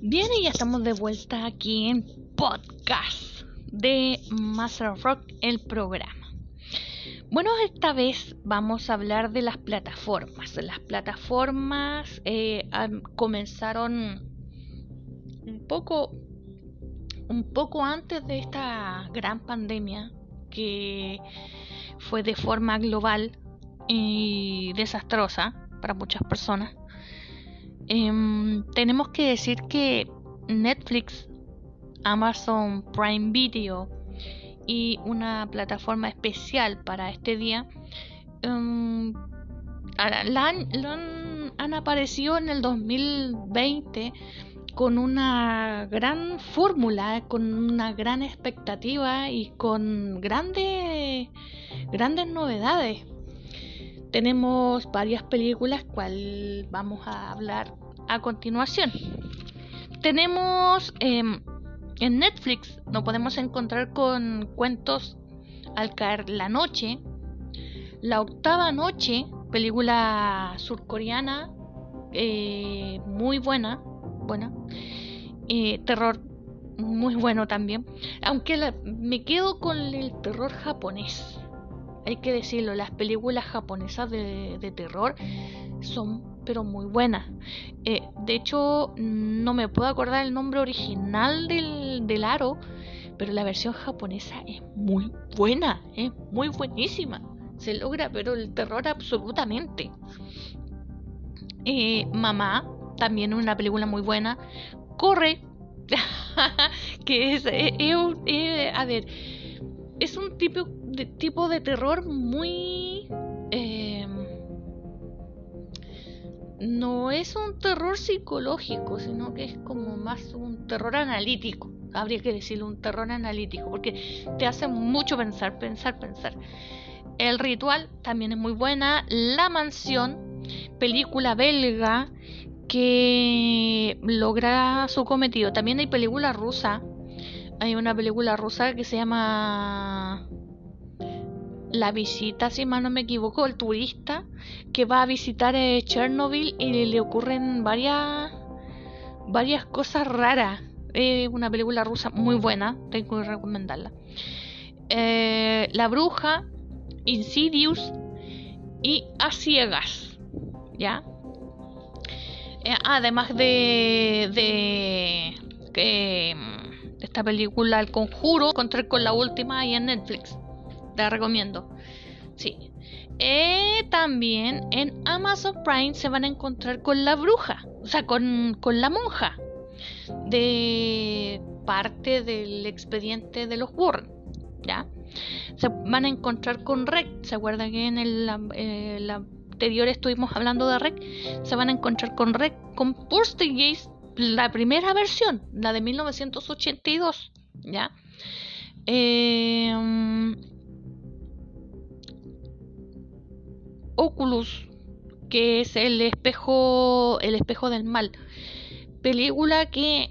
Bien, y ya estamos de vuelta aquí en podcast de Master of Rock, el programa. Bueno, esta vez vamos a hablar de las plataformas. Las plataformas eh, comenzaron un poco, un poco antes de esta gran pandemia que fue de forma global y desastrosa para muchas personas. Em, tenemos que decir que Netflix, Amazon Prime Video y una plataforma especial para este día em, han, aparecido en el 2020 con una gran fórmula, con una gran expectativa y con grandes, grandes novedades tenemos varias películas cual vamos a hablar a continuación. Tenemos em, en Netflix, nos podemos encontrar con cuentos al caer la noche, la octava noche, película surcoreana, eh, muy buena, buena, eh, terror muy bueno también, aunque me quedo con el terror japonés hay que decirlo, las películas japonesas de, terror son pero muy buenas. Eh, de hecho, no me puedo acordar el nombre original del, del aro, pero la versión japonesa es muy buena, es muy buenísima. Se logra, pero el terror absolutamente. Eh, Mamá, también una película muy buena. Corre, que es, eh, a ver, es un tipo tipo de terror muy... Em, no es un terror psicológico, sino que es como más un terror analítico. Habría que decirlo, un terror analítico, porque te hace mucho pensar, pensar, pensar. El ritual también es muy buena. La mansión, película belga que logra su cometido. También hay película rusa hay una película rusa que se llama La visita, si mal no me equivoco, el turista que va a visitar eh, Chernobyl y le ocurren varias varias cosas raras. Es una película rusa muy buena, tengo que recomendarla. Eh, la bruja, Insidious y A ciegas, ¿ya? Eh, además de de que esta película El Conjuro. Encontré con la última ahí en Netflix. La recomiendo. Sí. Eh, también en Amazon Prime se van a encontrar con la bruja. O sea, con, con la monja. De parte del expediente de los Warren. ¿Ya? Se van a encontrar con Rec. ¿Se acuerdan que en el, eh, anterior estuvimos hablando de Rec? Se van a encontrar con Rec, con Gaze la primera versión, la de 1982, ¿ya? Em, Oculus, que es el espejo, el espejo del mal, película que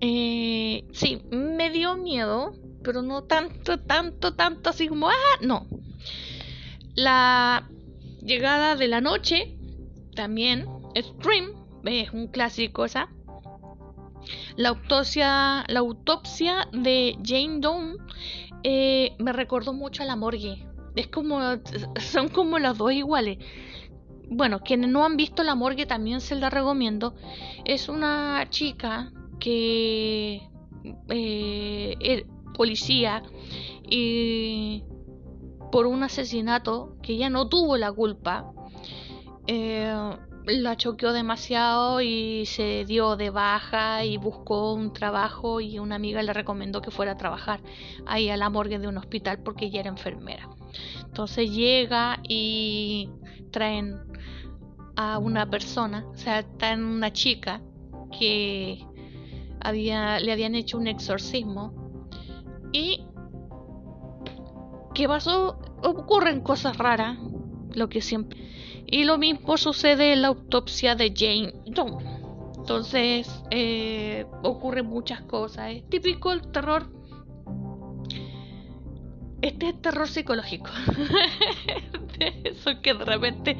eh, sí me dio miedo, pero no tanto, tanto, tanto así como ah, no. La llegada de la noche también, Stream es un clásico esa. La autopsia, la autopsia de Jane Doe eh, me recordó mucho a la morgue. Es como, son como las dos iguales. Bueno, quienes no han visto la morgue también se la recomiendo. Es una chica que eh, es policía y por un asesinato que ella no tuvo la culpa. Eh, la choqueó demasiado y se dio de baja y buscó un trabajo y una amiga le recomendó que fuera a trabajar ahí a la morgue de un hospital porque ella era enfermera. Entonces llega y traen a una persona, o sea, traen una chica que había, le habían hecho un exorcismo y ¿qué pasó? Ocurren cosas raras, lo que siempre y lo mismo sucede en la autopsia de Jane Doe. Entonces, eh, ocurren muchas cosas. Es típico el terror. Este es terror psicológico. Eso que de repente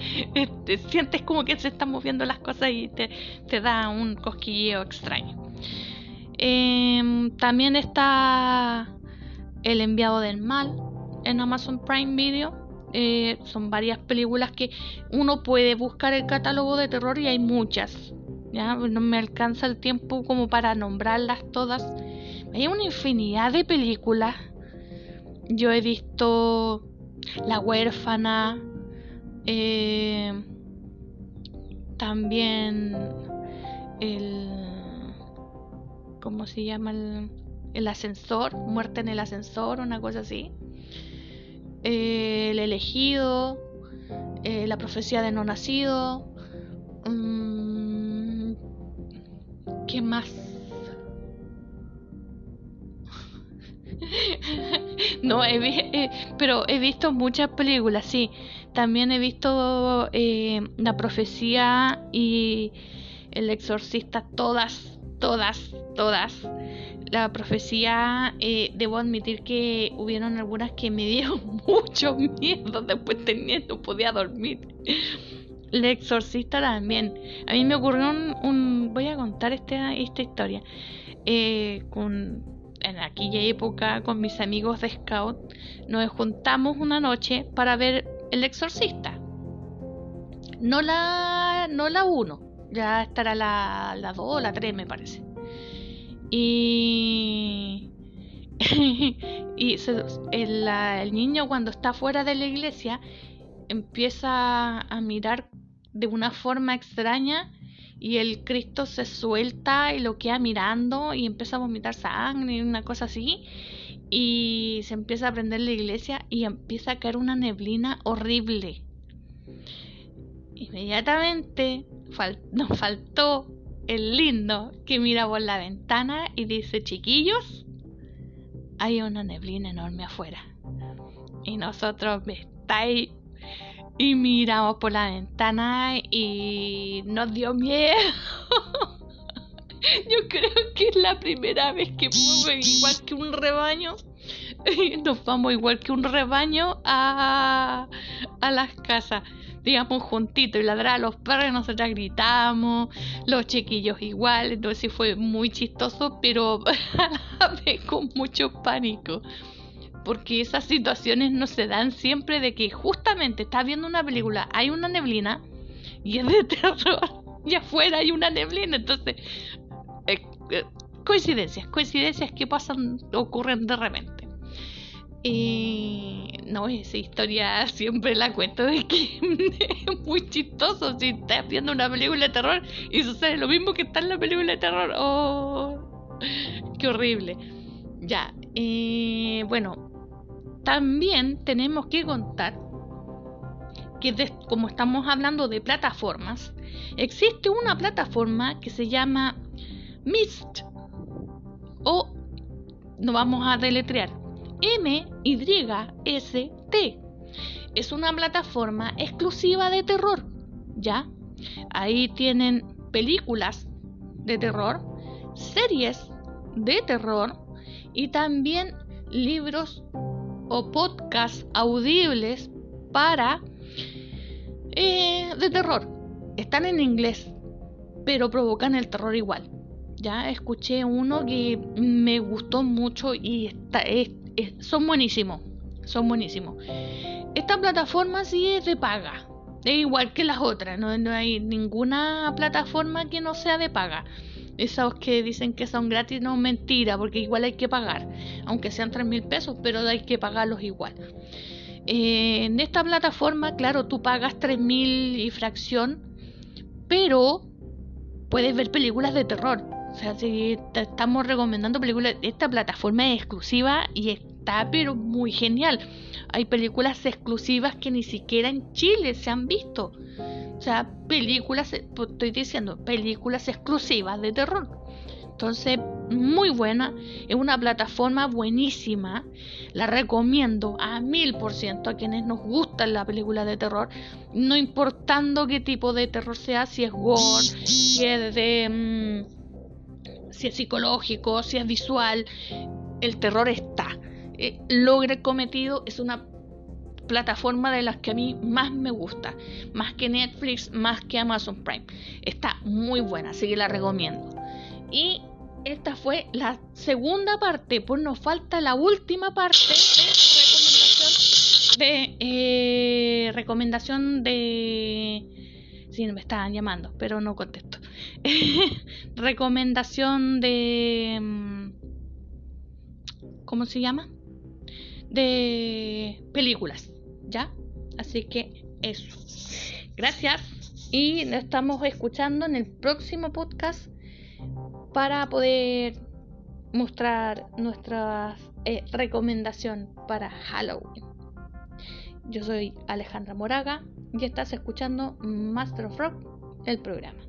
te sientes como que se están moviendo las cosas y te, te da un cosquilleo extraño. Em, también está El enviado del mal en Amazon Prime Video. Eh, son varias películas que uno puede buscar el catálogo de terror y hay muchas. Ya no me alcanza el tiempo como para nombrarlas todas. Hay una infinidad de películas. Yo he visto La huérfana. Eh, también el ¿cómo se llama? El, ascensor, muerte en el ascensor, una cosa así. Eh, el elegido, eh, la profecía de no nacido. Mm, ¿Qué más? no, he eh, pero he visto muchas películas, sí. También he visto La profecía y El exorcista, todas, todas, todas. La profecía, eh, debo admitir que hubieron algunas que me dieron mucho miedo. Después tenía, no podía dormir. El exorcista también. A mí me ocurrió un. voy a contar esta, esta historia. Eh, con, en aquella época, con mis amigos de Scout, nos juntamos una noche para ver El Exorcista. No la, no la 1, ya estará la, la 2 o la 3, me parece. Y, y el, el niño cuando está fuera de la iglesia empieza a mirar de una forma extraña y el Cristo se suelta y lo queda mirando y empieza a vomitar sangre y una cosa así y se empieza a prender la iglesia y empieza a caer una neblina horrible. Inmediatamente nos faltó el lindo que mira por la ventana y dice, chiquillos, hay una neblina enorme afuera. Y nosotros estáis y miramos por la ventana y nos dio miedo. Yo creo que es la primera vez que igual que un rebaño. Nos vamos igual que un rebaño a, a las casas digamos, juntitos y ladrar a los perros y nosotras gritamos, los chiquillos igual, entonces fue muy chistoso, pero a la con mucho pánico. Porque esas situaciones no se dan siempre de que justamente estás viendo una película, hay una neblina y es de terror y afuera hay una neblina, entonces eh, eh, coincidencias, coincidencias que pasan, ocurren de repente. No, esa historia siempre la cuento de que es muy chistoso si estás viendo una película de terror y sucede lo mismo que está en la película de terror. ¡Oh! ¡Qué horrible! Ya, eh, bueno, también tenemos que contar que como estamos hablando de plataformas, existe una plataforma que se llama Mist o no vamos a deletrear MYST. Es una plataforma exclusiva de terror, ¿ya? Ahí tienen películas de terror, series de terror y también libros o podcasts audibles para eh, de terror. Están en inglés, pero provocan el terror igual. Ya escuché uno que me gustó mucho y está, es, son buenísimos. Son buenísimos. Esta plataforma sí es de paga. Es igual que las otras. No, hay ninguna plataforma que no sea de paga. Esos que dicen que son gratis no mentira, porque igual hay que pagar. Aunque sean 3 mil pesos, pero hay que pagarlos igual. Eh, en esta plataforma, claro, tú pagas 3 mil y fracción, pero puedes ver películas de terror. O sea, si te estamos recomendando películas, esta plataforma es exclusiva y está pero muy genial. Hay películas exclusivas que ni siquiera en Chile se han visto. O sea, películas, pues, estoy diciendo, películas exclusivas de terror. Entonces, muy buena. Es una plataforma buenísima. La recomiendo a mil por ciento a quienes nos gustan la película de terror. No importando qué tipo de terror sea, si es gore, si es de... Mm, si es psicológico, si es visual, el terror está. Eh, logra el cometido, es una plataforma de las que a mí más me gusta, más que Netflix, más que Amazon Prime. Está muy buena, así que la recomiendo. Y esta fue la segunda parte, pues nos falta la última parte de recomendación de eh, recomendación de sí me estaban llamando, pero no contesto. recomendación de mm, ¿cómo se llama? De películas, ¿ya? Así que eso. Gracias y nos estamos escuchando en el próximo podcast para poder mostrar nuestra eh, recomendación para Halloween. Yo soy Alejandra Moraga y estás escuchando Master of Rock, el programa.